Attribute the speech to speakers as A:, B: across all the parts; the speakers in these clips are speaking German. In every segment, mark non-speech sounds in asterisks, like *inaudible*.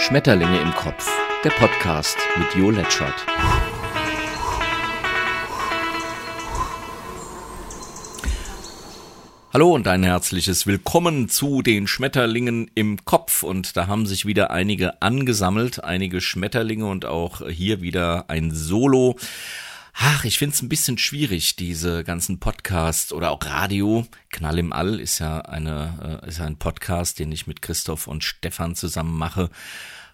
A: Schmetterlinge im Kopf, der Podcast mit Jo Letschert. Hallo und ein herzliches Willkommen zu den Schmetterlingen im Kopf. Und da haben sich wieder einige angesammelt, einige Schmetterlinge und auch hier wieder ein Solo. Ach, ich find's ein bisschen schwierig, diese ganzen Podcasts oder auch Radio. Knall im All ist ja eine, äh, ist ja ein Podcast, den ich mit Christoph und Stefan zusammen mache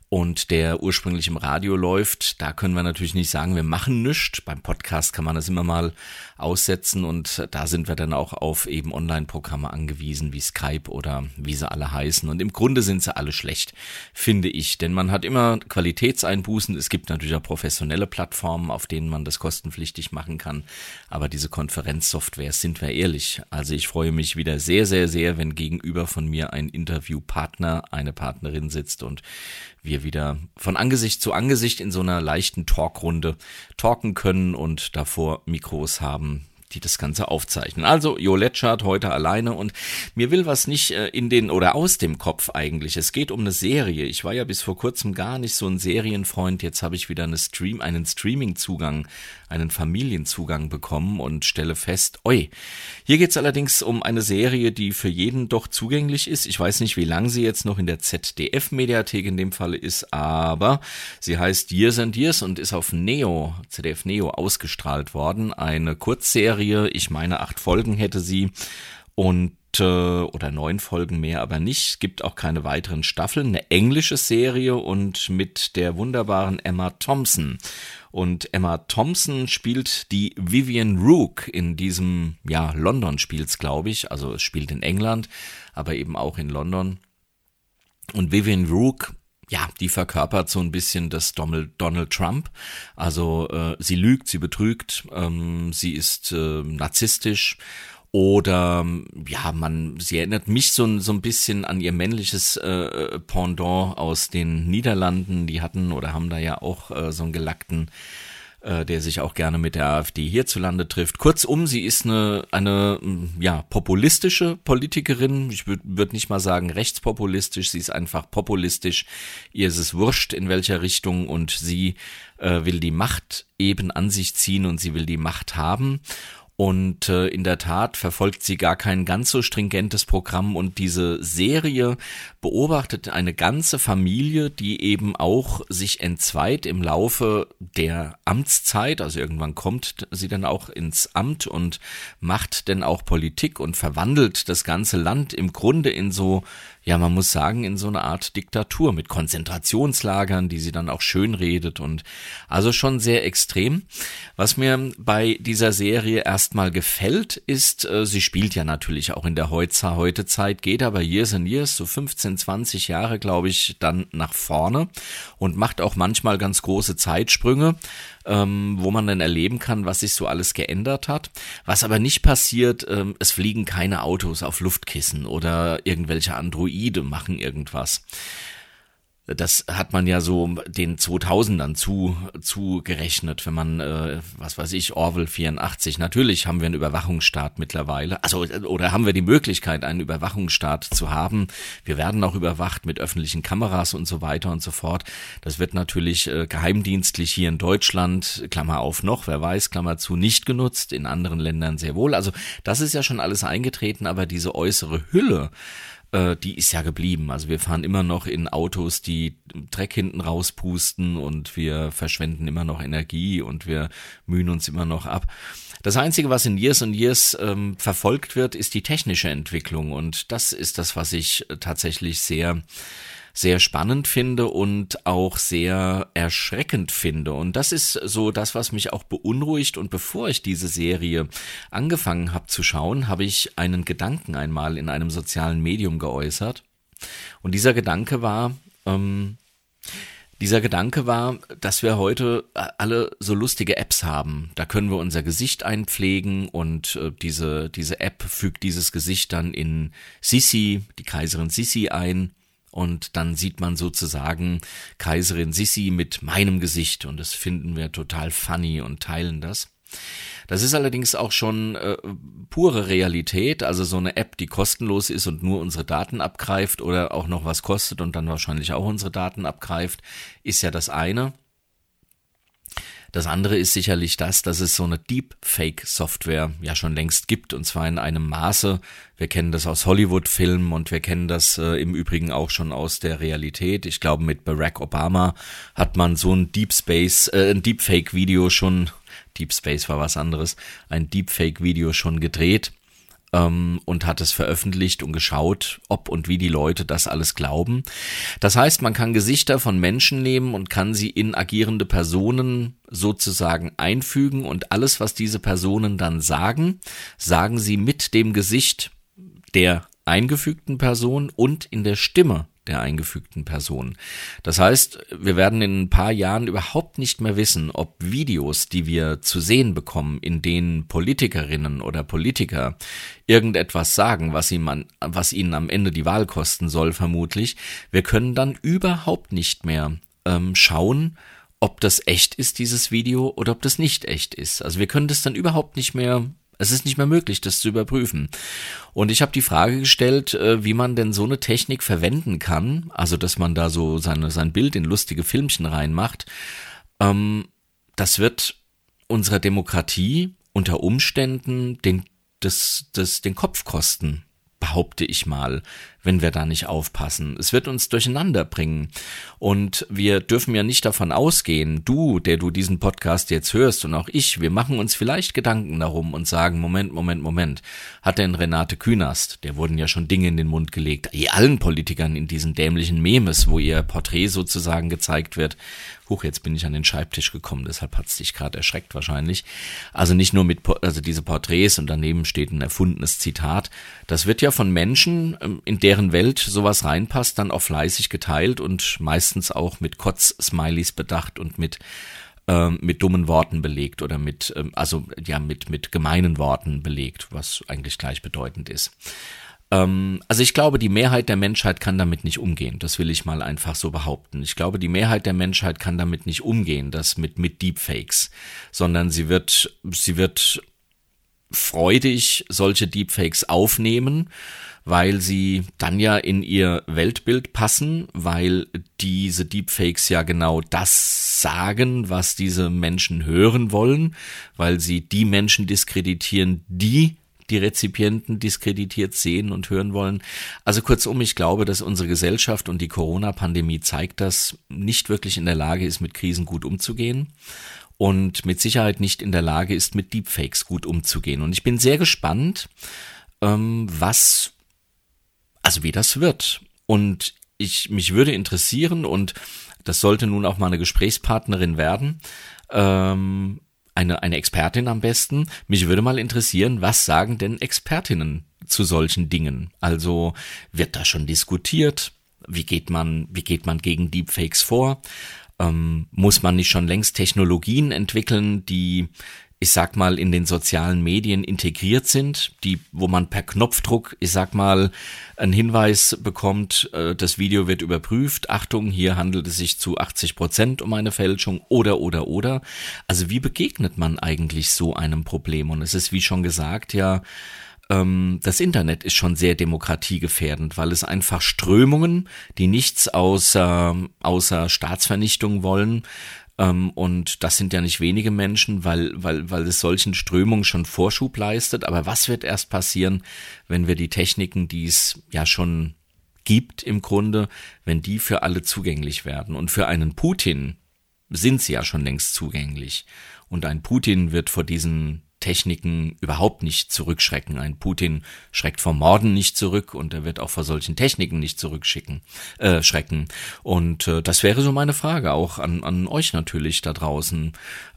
A: und der ursprünglich im Radio läuft, da können wir natürlich nicht sagen, wir machen nichts. Beim Podcast kann man das immer mal aussetzen und da sind wir dann auch auf eben Online-Programme angewiesen, wie Skype oder wie sie alle heißen. Und im Grunde sind sie alle schlecht, finde ich, denn man hat immer Qualitätseinbußen. Es gibt natürlich auch professionelle Plattformen, auf denen man das kostenpflichtig machen kann. Aber diese Konferenzsoftware, sind wir ehrlich. Also ich freue mich wieder sehr, sehr, sehr, wenn gegenüber von mir ein Interviewpartner, eine Partnerin sitzt und wir wieder von Angesicht zu Angesicht in so einer leichten Talkrunde talken können und davor Mikros haben, die das Ganze aufzeichnen. Also Jo Letschart heute alleine und mir will was nicht äh, in den oder aus dem Kopf eigentlich. Es geht um eine Serie. Ich war ja bis vor kurzem gar nicht so ein Serienfreund. Jetzt habe ich wieder eine Stream, einen Streaming-Zugang, einen Familienzugang bekommen und stelle fest, oi, hier geht's allerdings um eine Serie, die für jeden doch zugänglich ist. Ich weiß nicht, wie lang sie jetzt noch in der ZDF-Mediathek in dem Falle ist, aber sie heißt Years and Years und ist auf Neo, ZDF Neo ausgestrahlt worden. Eine Kurzserie Serie. Ich meine, acht Folgen hätte sie und äh, oder neun Folgen mehr, aber nicht. Es gibt auch keine weiteren Staffeln. Eine englische Serie und mit der wunderbaren Emma Thompson. Und Emma Thompson spielt die Vivian Rook in diesem, ja, London spielt's, glaube ich. Also es spielt in England, aber eben auch in London. Und Vivian Rook ja, die verkörpert so ein bisschen das Donald, Trump. Also äh, sie lügt, sie betrügt, ähm, sie ist äh, narzisstisch oder ja, man, sie erinnert mich so, so ein bisschen an ihr männliches äh, Pendant aus den Niederlanden. Die hatten oder haben da ja auch äh, so einen gelackten äh, der sich auch gerne mit der AfD hierzulande trifft. Kurzum, sie ist eine, eine ja, populistische Politikerin. Ich würde würd nicht mal sagen rechtspopulistisch, sie ist einfach populistisch. Ihr ist es wurscht, in welcher Richtung und sie äh, will die Macht eben an sich ziehen und sie will die Macht haben. Und äh, in der Tat verfolgt sie gar kein ganz so stringentes Programm. Und diese Serie beobachtet eine ganze Familie, die eben auch sich entzweit im Laufe der Amtszeit, also irgendwann kommt sie dann auch ins Amt und macht dann auch Politik und verwandelt das ganze Land im Grunde in so ja, man muss sagen, in so eine Art Diktatur mit Konzentrationslagern, die sie dann auch schön redet und also schon sehr extrem. Was mir bei dieser Serie erstmal gefällt, ist, äh, sie spielt ja natürlich auch in der heute Zeit, geht aber Years and Years, so 15, 20 Jahre, glaube ich, dann nach vorne und macht auch manchmal ganz große Zeitsprünge ähm, wo man dann erleben kann, was sich so alles geändert hat. Was aber nicht passiert, ähm, es fliegen keine Autos auf Luftkissen oder irgendwelche Androide machen irgendwas. Das hat man ja so den 2000ern zu, zu wenn man, äh, was weiß ich, Orwell 84. Natürlich haben wir einen Überwachungsstaat mittlerweile. Also, oder haben wir die Möglichkeit, einen Überwachungsstaat zu haben. Wir werden auch überwacht mit öffentlichen Kameras und so weiter und so fort. Das wird natürlich äh, geheimdienstlich hier in Deutschland, Klammer auf noch, wer weiß, Klammer zu, nicht genutzt. In anderen Ländern sehr wohl. Also, das ist ja schon alles eingetreten, aber diese äußere Hülle, äh, die ist ja geblieben. Also wir fahren immer noch in Autos, die Dreck hinten rauspusten und wir verschwenden immer noch Energie und wir mühen uns immer noch ab. Das Einzige, was in Years and Years ähm, verfolgt wird, ist die technische Entwicklung und das ist das, was ich tatsächlich sehr sehr spannend finde und auch sehr erschreckend finde. Und das ist so das, was mich auch beunruhigt. Und bevor ich diese Serie angefangen habe zu schauen, habe ich einen Gedanken einmal in einem sozialen Medium geäußert. Und dieser Gedanke war, ähm, dieser Gedanke war, dass wir heute alle so lustige Apps haben. Da können wir unser Gesicht einpflegen und äh, diese, diese App fügt dieses Gesicht dann in Sisi, die Kaiserin Sisi ein und dann sieht man sozusagen Kaiserin Sissi mit meinem Gesicht und das finden wir total funny und teilen das. Das ist allerdings auch schon äh, pure Realität, also so eine App, die kostenlos ist und nur unsere Daten abgreift oder auch noch was kostet und dann wahrscheinlich auch unsere Daten abgreift, ist ja das eine. Das andere ist sicherlich das, dass es so eine Deepfake-Software ja schon längst gibt und zwar in einem Maße. Wir kennen das aus Hollywood-Filmen und wir kennen das äh, im Übrigen auch schon aus der Realität. Ich glaube, mit Barack Obama hat man so ein Deep Space, äh, ein Deepfake-Video schon Deep Space war was anderes, ein Deepfake-Video schon gedreht ähm, und hat es veröffentlicht und geschaut, ob und wie die Leute das alles glauben. Das heißt, man kann Gesichter von Menschen nehmen und kann sie in agierende Personen sozusagen einfügen und alles, was diese Personen dann sagen, sagen sie mit dem Gesicht der eingefügten Person und in der Stimme der eingefügten Person. Das heißt, wir werden in ein paar Jahren überhaupt nicht mehr wissen, ob Videos, die wir zu sehen bekommen, in denen Politikerinnen oder Politiker irgendetwas sagen, was, ihm was ihnen am Ende die Wahl kosten soll, vermutlich, wir können dann überhaupt nicht mehr ähm, schauen, ob das echt ist, dieses Video, oder ob das nicht echt ist. Also wir können das dann überhaupt nicht mehr es ist nicht mehr möglich, das zu überprüfen. Und ich habe die Frage gestellt, äh, wie man denn so eine Technik verwenden kann, also dass man da so seine, sein Bild in lustige Filmchen reinmacht. Ähm, das wird unserer Demokratie unter Umständen den, das, das, den Kopf kosten behaupte ich mal, wenn wir da nicht aufpassen. Es wird uns durcheinander bringen. Und wir dürfen ja nicht davon ausgehen, du, der du diesen Podcast jetzt hörst und auch ich, wir machen uns vielleicht Gedanken darum und sagen, Moment, Moment, Moment, hat denn Renate Künast, der wurden ja schon Dinge in den Mund gelegt, allen Politikern in diesen dämlichen Memes, wo ihr Porträt sozusagen gezeigt wird, Huch, jetzt bin ich an den Schreibtisch gekommen, deshalb hat's dich gerade erschreckt wahrscheinlich. Also nicht nur mit, also diese Porträts und daneben steht ein erfundenes Zitat. Das wird ja von Menschen, ähm, in deren Welt sowas reinpasst, dann auch fleißig geteilt und meistens auch mit Kotz-Smileys bedacht und mit ähm, mit dummen Worten belegt oder mit, ähm, also ja, mit, mit gemeinen Worten belegt, was eigentlich gleichbedeutend ist. Ähm, also ich glaube, die Mehrheit der Menschheit kann damit nicht umgehen. Das will ich mal einfach so behaupten. Ich glaube, die Mehrheit der Menschheit kann damit nicht umgehen, das mit, mit Deepfakes, sondern sie wird, sie wird freudig solche Deepfakes aufnehmen, weil sie dann ja in ihr Weltbild passen, weil diese Deepfakes ja genau das sagen, was diese Menschen hören wollen, weil sie die Menschen diskreditieren, die die Rezipienten diskreditiert sehen und hören wollen. Also kurzum, ich glaube, dass unsere Gesellschaft und die Corona-Pandemie zeigt, dass nicht wirklich in der Lage ist, mit Krisen gut umzugehen und mit Sicherheit nicht in der Lage ist, mit Deepfakes gut umzugehen. Und ich bin sehr gespannt, ähm, was, also wie das wird. Und ich, mich würde interessieren und das sollte nun auch mal eine Gesprächspartnerin werden, ähm, eine, eine Expertin am besten. Mich würde mal interessieren, was sagen denn Expertinnen zu solchen Dingen? Also wird da schon diskutiert? Wie geht man, wie geht man gegen Deepfakes vor? Ähm, muss man nicht schon längst Technologien entwickeln, die ich sag mal, in den sozialen Medien integriert sind, die, wo man per Knopfdruck, ich sag mal, einen Hinweis bekommt, äh, das Video wird überprüft, Achtung, hier handelt es sich zu 80 Prozent um eine Fälschung oder, oder, oder. Also wie begegnet man eigentlich so einem Problem? Und es ist, wie schon gesagt, ja, ähm, das Internet ist schon sehr demokratiegefährdend, weil es einfach Strömungen, die nichts außer, außer Staatsvernichtung wollen, ähm, und das sind ja nicht wenige Menschen, weil, weil, weil es solchen Strömungen schon Vorschub leistet. Aber was wird erst passieren, wenn wir die Techniken, die es ja schon gibt im Grunde, wenn die für alle zugänglich werden? Und für einen Putin sind sie ja schon längst zugänglich. Und ein Putin wird vor diesen Techniken überhaupt nicht zurückschrecken. Ein Putin schreckt vor Morden nicht zurück und er wird auch vor solchen Techniken nicht zurückschicken, äh, schrecken. Und äh, das wäre so meine Frage auch an, an euch natürlich da draußen.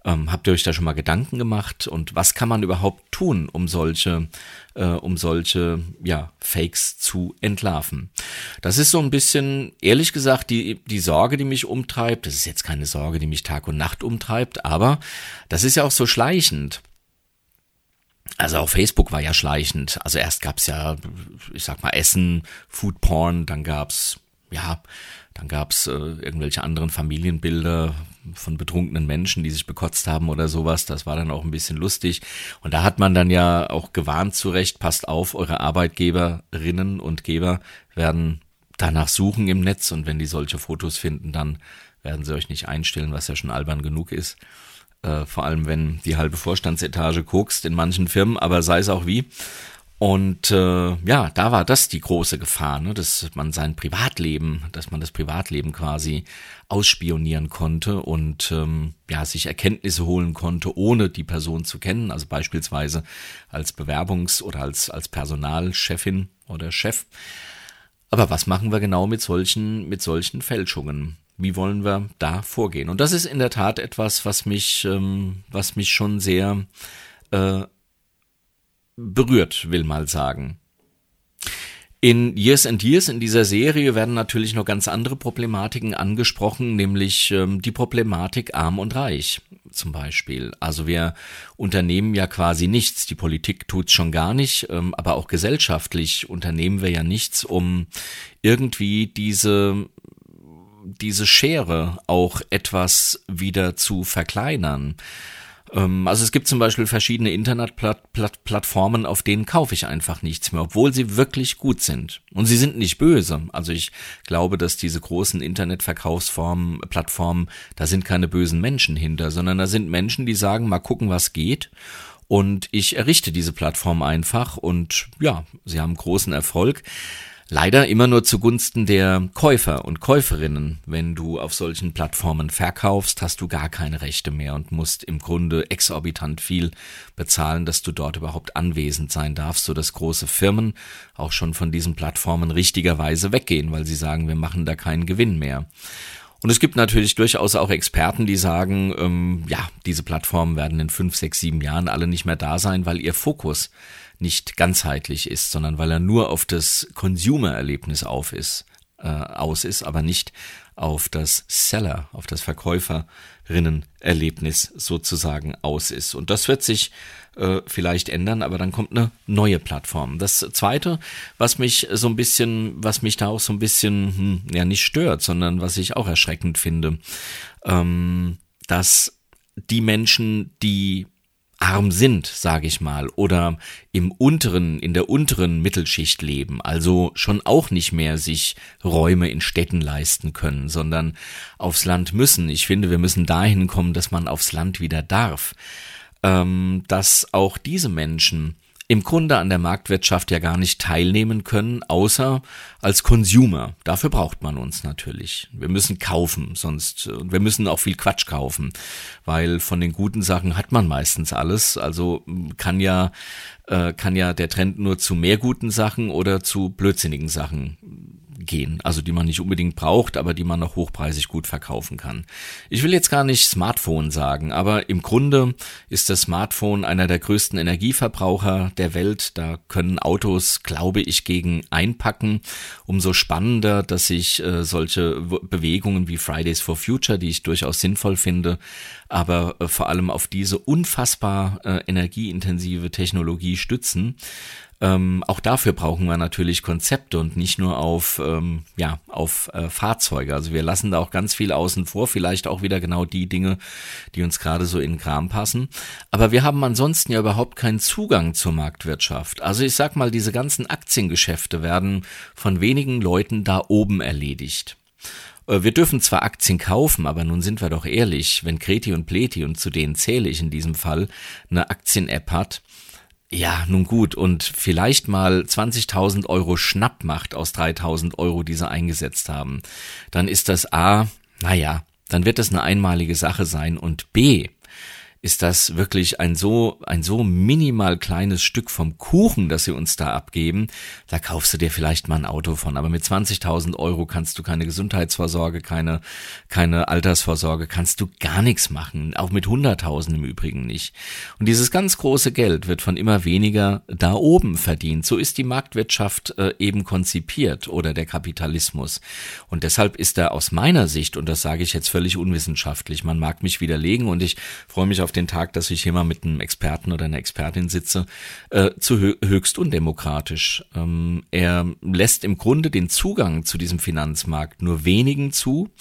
A: Ähm, habt ihr euch da schon mal Gedanken gemacht und was kann man überhaupt tun, um solche, äh, um solche ja, Fakes zu entlarven? Das ist so ein bisschen, ehrlich gesagt, die, die Sorge, die mich umtreibt. Das ist jetzt keine Sorge, die mich Tag und Nacht umtreibt, aber das ist ja auch so schleichend. Also auch Facebook war ja schleichend. Also erst gab's ja, ich sag mal, Essen, Food Porn, dann gab's ja Dann gab's äh, irgendwelche anderen Familienbilder von betrunkenen Menschen, die sich bekotzt haben oder sowas. Das war dann auch ein bisschen lustig. Und da hat man dann ja auch gewarnt zurecht, passt auf, eure Arbeitgeberinnen und Geber werden danach suchen im Netz und wenn die solche Fotos finden, dann werden sie euch nicht einstellen, was ja schon albern genug ist. Äh, vor allem, wenn die halbe Vorstandsetage kokst in manchen Firmen, aber sei es auch wie. Und äh, ja, da war das die große Gefahr, ne, dass man sein Privatleben, dass man das Privatleben quasi ausspionieren konnte und ähm, ja sich Erkenntnisse holen konnte, ohne die Person zu kennen. Also beispielsweise als Bewerbungs- oder als als Personalchefin oder Chef. Aber was machen wir genau mit solchen mit solchen Fälschungen? Wie wollen wir da vorgehen? Und das ist in der Tat etwas, was mich ähm, was mich schon sehr äh, berührt, will mal sagen. In Years and Years in dieser Serie werden natürlich noch ganz andere Problematiken angesprochen, nämlich ähm, die Problematik arm und reich zum Beispiel. Also wir unternehmen ja quasi nichts, die Politik tut's schon gar nicht, ähm, aber auch gesellschaftlich unternehmen wir ja nichts, um irgendwie diese diese Schere auch etwas wieder zu verkleinern. Ähm, also es gibt zum Beispiel verschiedene Internetplattformen, auf denen kaufe ich einfach nichts mehr, obwohl sie wirklich gut sind. Und sie sind nicht böse. Also ich glaube, dass diese großen Internetverkaufsformen, Plattformen, da sind keine bösen Menschen hinter, sondern da sind Menschen, die sagen, mal gucken, was geht. Und ich errichte diese Plattform einfach und ja, sie haben großen Erfolg. Leider immer nur zugunsten der Käufer und Käuferinnen. Wenn du auf solchen Plattformen verkaufst, hast du gar keine Rechte mehr und musst im Grunde exorbitant viel bezahlen, dass du dort überhaupt anwesend sein darfst, so dass große Firmen auch schon von diesen Plattformen richtigerweise weggehen, weil sie sagen, wir machen da keinen Gewinn mehr. Und es gibt natürlich durchaus auch Experten, die sagen, ähm, ja, diese Plattformen werden in fünf, sechs, sieben Jahren alle nicht mehr da sein, weil ihr Fokus nicht ganzheitlich ist, sondern weil er nur auf das Consumer-Erlebnis auf ist, äh, aus ist, aber nicht auf das Seller, auf das Verkäuferinnen-Erlebnis sozusagen aus ist. Und das wird sich äh, vielleicht ändern, aber dann kommt eine neue Plattform. Das zweite, was mich so ein bisschen, was mich da auch so ein bisschen, hm, ja nicht stört, sondern was ich auch erschreckend finde, ähm, dass die Menschen, die arm sind, sage ich mal, oder im unteren, in der unteren Mittelschicht leben, also schon auch nicht mehr sich Räume in Städten leisten können, sondern aufs Land müssen. Ich finde, wir müssen dahin kommen, dass man aufs Land wieder darf. Ähm, dass auch diese Menschen im Grunde an der Marktwirtschaft ja gar nicht teilnehmen können, außer als Consumer. Dafür braucht man uns natürlich. Wir müssen kaufen, sonst, und wir müssen auch viel Quatsch kaufen, weil von den guten Sachen hat man meistens alles. Also kann ja, äh, kann ja der Trend nur zu mehr guten Sachen oder zu blödsinnigen Sachen gehen, also die man nicht unbedingt braucht, aber die man noch hochpreisig gut verkaufen kann. Ich will jetzt gar nicht Smartphone sagen, aber im Grunde ist das Smartphone einer der größten Energieverbraucher der Welt. Da können Autos, glaube ich, gegen einpacken. Umso spannender, dass sich äh, solche Bewegungen wie Fridays for Future, die ich durchaus sinnvoll finde, aber äh, vor allem auf diese unfassbar äh, energieintensive Technologie stützen. Ähm, auch dafür brauchen wir natürlich Konzepte und nicht nur auf, ähm, ja, auf äh, Fahrzeuge. Also wir lassen da auch ganz viel außen vor, vielleicht auch wieder genau die Dinge, die uns gerade so in den Kram passen. Aber wir haben ansonsten ja überhaupt keinen Zugang zur Marktwirtschaft. Also ich sag mal, diese ganzen Aktiengeschäfte werden von wenigen Leuten da oben erledigt. Äh, wir dürfen zwar Aktien kaufen, aber nun sind wir doch ehrlich, wenn Kreti und Pleti, und zu denen zähle ich in diesem Fall, eine Aktien-App hat, ja, nun gut, und vielleicht mal 20.000 Euro Schnapp macht aus 3.000 Euro, die sie eingesetzt haben, dann ist das A, naja, dann wird das eine einmalige Sache sein. Und B, ist das wirklich ein so, ein so minimal kleines Stück vom Kuchen, das sie uns da abgeben. Da kaufst du dir vielleicht mal ein Auto von. Aber mit 20.000 Euro kannst du keine Gesundheitsvorsorge, keine, keine Altersvorsorge, kannst du gar nichts machen. Auch mit 100.000 im Übrigen nicht. Und dieses ganz große Geld wird von immer weniger da oben verdient. So ist die Marktwirtschaft äh, eben konzipiert oder der Kapitalismus. Und deshalb ist er aus meiner Sicht, und das sage ich jetzt völlig unwissenschaftlich, man mag mich widerlegen und ich freue mich auf auf den Tag, dass ich hier mal mit einem Experten oder einer Expertin sitze, äh, zu höchst undemokratisch. Ähm, er lässt im Grunde den Zugang zu diesem Finanzmarkt nur wenigen zu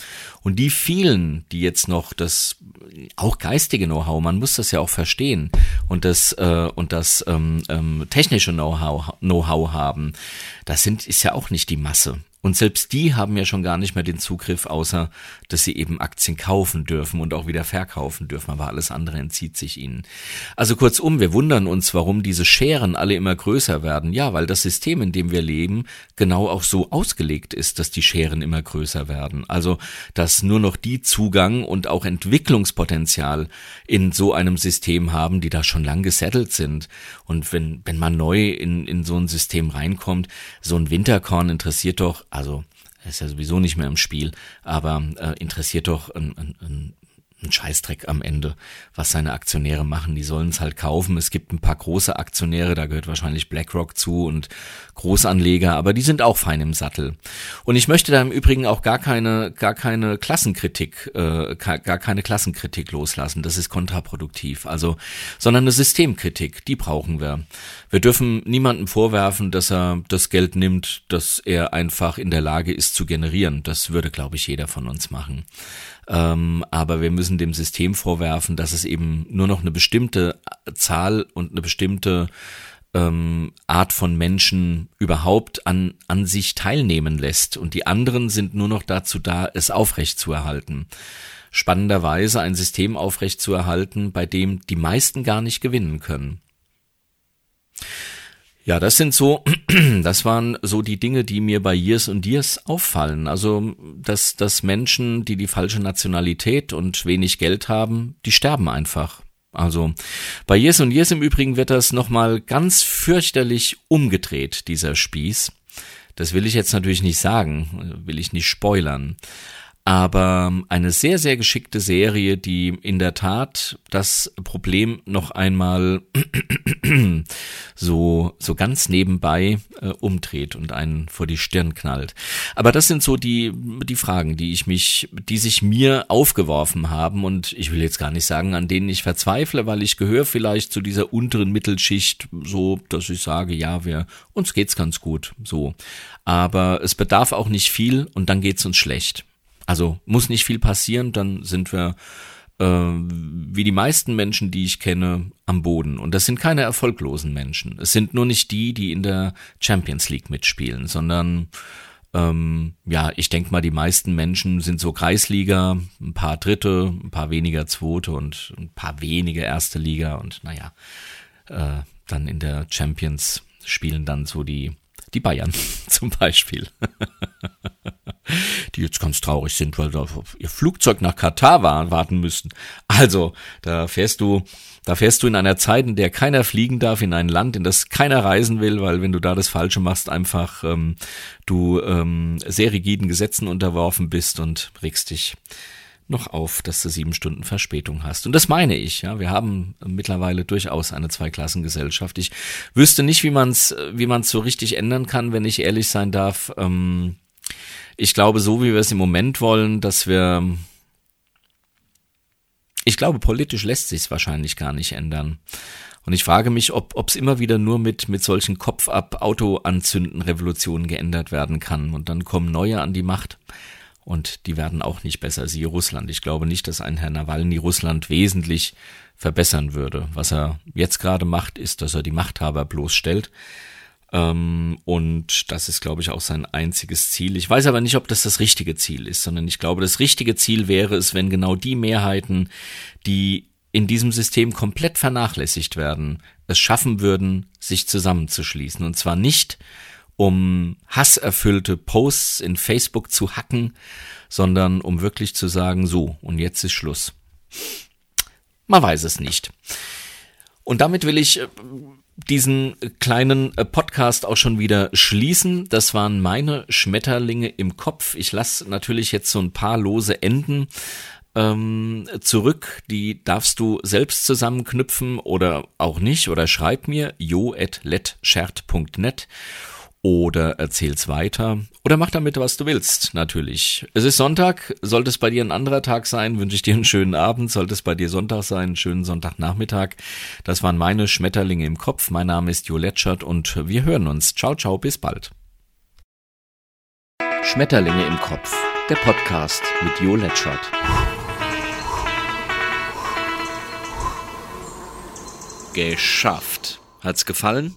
A: und die vielen, die jetzt noch das auch geistige Know-how, man muss das ja auch verstehen und das äh, und das ähm, ähm, technische Know-how Know-how haben, das sind ist ja auch nicht die Masse. Und selbst die haben ja schon gar nicht mehr den Zugriff, außer dass sie eben Aktien kaufen dürfen und auch wieder verkaufen dürfen, aber alles andere entzieht sich ihnen. Also kurzum, wir wundern uns, warum diese Scheren alle immer größer werden. Ja, weil das System, in dem wir leben, genau auch so ausgelegt ist, dass die Scheren immer größer werden. Also, dass nur noch die Zugang und auch Entwicklungspotenzial in so einem System haben, die da schon lang gesettelt sind. Und wenn, wenn man neu in, in so ein System reinkommt, so ein Winterkorn interessiert doch also ist ja sowieso nicht mehr im Spiel, aber äh, interessiert doch ein, ein, ein ein Scheißdreck am Ende, was seine Aktionäre machen. Die sollen es halt kaufen. Es gibt ein paar große Aktionäre, da gehört wahrscheinlich BlackRock zu und Großanleger, aber die sind auch fein im Sattel. Und ich möchte da im Übrigen auch gar keine, gar keine Klassenkritik, äh, gar keine Klassenkritik loslassen. Das ist kontraproduktiv. Also, sondern eine Systemkritik, die brauchen wir. Wir dürfen niemandem vorwerfen, dass er das Geld nimmt, das er einfach in der Lage ist zu generieren. Das würde, glaube ich, jeder von uns machen. Ähm, aber wir müssen dem System vorwerfen, dass es eben nur noch eine bestimmte Zahl und eine bestimmte ähm, Art von Menschen überhaupt an, an sich teilnehmen lässt. Und die anderen sind nur noch dazu da, es aufrechtzuerhalten. Spannenderweise ein System aufrechtzuerhalten, bei dem die meisten gar nicht gewinnen können. Ja, das sind so, *clears throat* das waren so die Dinge, die mir bei Years und Years auffallen. Also, dass, dass Menschen, die die falsche Nationalität und wenig Geld haben, die sterben einfach. Also, bei Years und Years im Übrigen wird das nochmal ganz fürchterlich umgedreht, dieser Spieß. Das will ich jetzt natürlich nicht sagen, will ich nicht spoilern aber eine sehr, sehr geschickte Serie, die in der Tat das Problem noch einmal *clears throat* so, so ganz nebenbei äh, umdreht und einen vor die Stirn knallt. Aber das sind so die, die Fragen, die ich mich, die sich mir aufgeworfen haben und ich will jetzt gar nicht sagen, an denen ich verzweifle, weil ich gehöre vielleicht zu dieser unteren Mittelschicht, so, dass ich sage, ja, wir, uns geht's ganz gut, so. Aber es bedarf auch nicht viel und dann geht's uns schlecht. Also muss nicht viel passieren, dann sind wir äh, wie die meisten Menschen, die ich kenne, am Boden. Und das sind keine erfolglosen Menschen. Es sind nur nicht die, die in der Champions League mitspielen, sondern ähm, ja, ich denke mal, die meisten Menschen sind so Kreisliga, ein paar Dritte, ein paar weniger Zweite und ein paar wenige Erste Liga und naja, äh, dann in der Champions spielen dann so die die Bayern *laughs* zum Beispiel. Die jetzt ganz traurig sind, weil sie auf ihr Flugzeug nach Katar war, warten müssten. Also, da fährst du, da fährst du in einer Zeit, in der keiner fliegen darf, in ein Land, in das keiner reisen will, weil wenn du da das Falsche machst, einfach ähm, du ähm, sehr rigiden Gesetzen unterworfen bist und regst dich noch auf, dass du sieben Stunden Verspätung hast. Und das meine ich, ja. Wir haben mittlerweile durchaus eine Zweiklassengesellschaft. Ich wüsste nicht, wie man es wie man's so richtig ändern kann, wenn ich ehrlich sein darf. Ähm, ich glaube, so wie wir es im Moment wollen, dass wir ich glaube, politisch lässt sich es wahrscheinlich gar nicht ändern. Und ich frage mich, ob es immer wieder nur mit, mit solchen Kopf ab Auto anzünden Revolutionen geändert werden kann. Und dann kommen neue an die Macht. Und die werden auch nicht besser, siehe Russland. Ich glaube nicht, dass ein Herr Nawalny Russland wesentlich verbessern würde. Was er jetzt gerade macht, ist, dass er die Machthaber bloßstellt. Ähm, und das ist, glaube ich, auch sein einziges Ziel. Ich weiß aber nicht, ob das das richtige Ziel ist, sondern ich glaube, das richtige Ziel wäre es, wenn genau die Mehrheiten, die in diesem System komplett vernachlässigt werden, es schaffen würden, sich zusammenzuschließen. Und zwar nicht, um hasserfüllte Posts in Facebook zu hacken, sondern um wirklich zu sagen, so, und jetzt ist Schluss. Man weiß es nicht. Und damit will ich äh, diesen kleinen äh, Podcast auch schon wieder schließen. Das waren meine Schmetterlinge im Kopf. Ich lasse natürlich jetzt so ein paar lose Enden ähm, zurück. Die darfst du selbst zusammenknüpfen oder auch nicht. Oder schreib mir jo.letschert.net oder erzähl's weiter oder mach damit, was du willst, natürlich. Es ist Sonntag, sollte es bei dir ein anderer Tag sein, wünsche ich dir einen schönen Abend, sollte es bei dir Sonntag sein, einen schönen Sonntagnachmittag. Das waren meine Schmetterlinge im Kopf. Mein Name ist Jo Letschert und wir hören uns. Ciao, ciao, bis bald.
B: Schmetterlinge im Kopf, der Podcast mit Jo Letschert.
A: Geschafft. Hat's gefallen?